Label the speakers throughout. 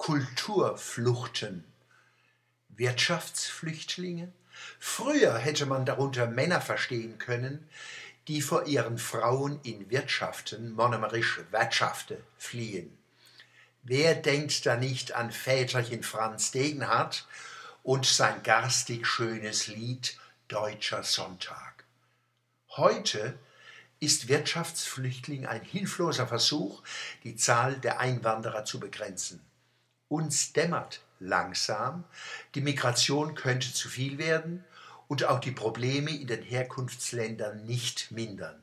Speaker 1: Kulturfluchten, Wirtschaftsflüchtlinge. Früher hätte man darunter Männer verstehen können, die vor ihren Frauen in Wirtschaften, monomerisch Wirtschafte, fliehen. Wer denkt da nicht an Väterchen Franz Degenhardt und sein garstig schönes Lied Deutscher Sonntag? Heute ist Wirtschaftsflüchtling ein hilfloser Versuch, die Zahl der Einwanderer zu begrenzen. Uns dämmert langsam, die Migration könnte zu viel werden und auch die Probleme in den Herkunftsländern nicht mindern.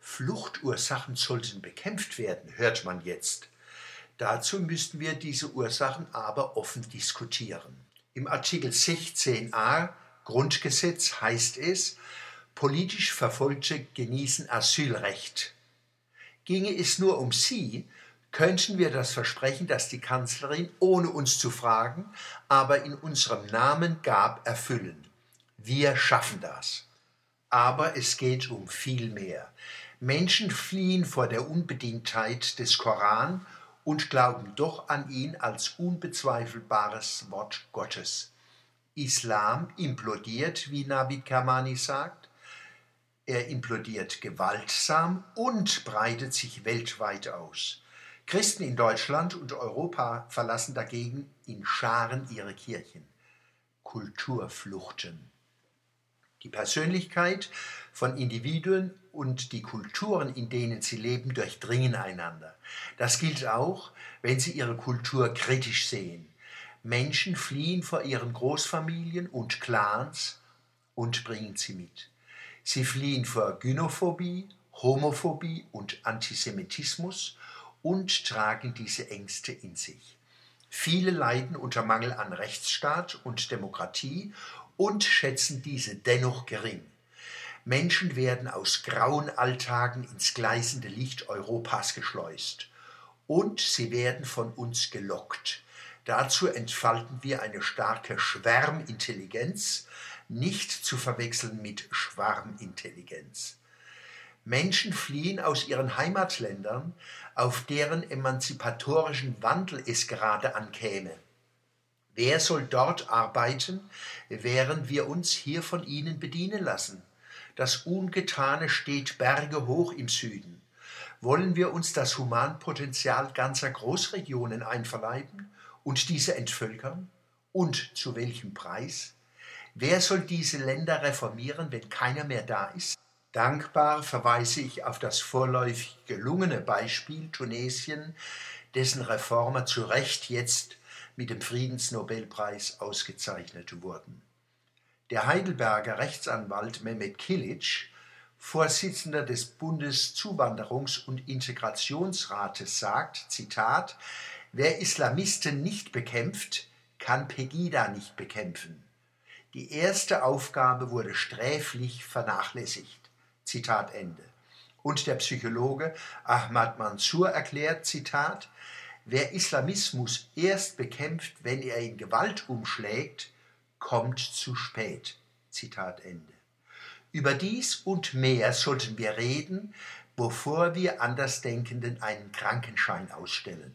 Speaker 1: Fluchtursachen sollten bekämpft werden, hört man jetzt. Dazu müssten wir diese Ursachen aber offen diskutieren. Im Artikel 16a Grundgesetz heißt es, politisch Verfolgte genießen Asylrecht. Ginge es nur um sie, könnten wir das Versprechen, das die Kanzlerin, ohne uns zu fragen, aber in unserem Namen gab, erfüllen. Wir schaffen das. Aber es geht um viel mehr. Menschen fliehen vor der Unbedingtheit des Koran und glauben doch an ihn als unbezweifelbares Wort Gottes. Islam implodiert, wie Navid Kamani sagt. Er implodiert gewaltsam und breitet sich weltweit aus. Christen in Deutschland und Europa verlassen dagegen in Scharen ihre Kirchen. Kulturfluchten. Die Persönlichkeit von Individuen und die Kulturen, in denen sie leben, durchdringen einander. Das gilt auch, wenn sie ihre Kultur kritisch sehen. Menschen fliehen vor ihren Großfamilien und Clans und bringen sie mit. Sie fliehen vor Gynophobie, Homophobie und Antisemitismus und tragen diese Ängste in sich. Viele leiden unter Mangel an Rechtsstaat und Demokratie und schätzen diese dennoch gering. Menschen werden aus grauen Alltagen ins gleißende Licht Europas geschleust. Und sie werden von uns gelockt. Dazu entfalten wir eine starke Schwärmintelligenz, nicht zu verwechseln mit Schwarmintelligenz. Menschen fliehen aus ihren Heimatländern, auf deren emanzipatorischen Wandel es gerade ankäme. Wer soll dort arbeiten, während wir uns hier von ihnen bedienen lassen? Das Ungetane steht Berge hoch im Süden. Wollen wir uns das Humanpotenzial ganzer Großregionen einverleiben und diese entvölkern? Und zu welchem Preis? Wer soll diese Länder reformieren, wenn keiner mehr da ist? Dankbar verweise ich auf das vorläufig gelungene Beispiel Tunesien, dessen Reformer zu Recht jetzt mit dem Friedensnobelpreis ausgezeichnet wurden. Der Heidelberger Rechtsanwalt Mehmet Kilic, Vorsitzender des Bundeszuwanderungs- und Integrationsrates, sagt, Zitat, wer Islamisten nicht bekämpft, kann Pegida nicht bekämpfen. Die erste Aufgabe wurde sträflich vernachlässigt. Zitat Ende. Und der Psychologe Ahmad Mansour erklärt, Zitat, wer Islamismus erst bekämpft, wenn er in Gewalt umschlägt, kommt zu spät. Zitat Ende. Über dies und mehr sollten wir reden, bevor wir Andersdenkenden einen Krankenschein ausstellen.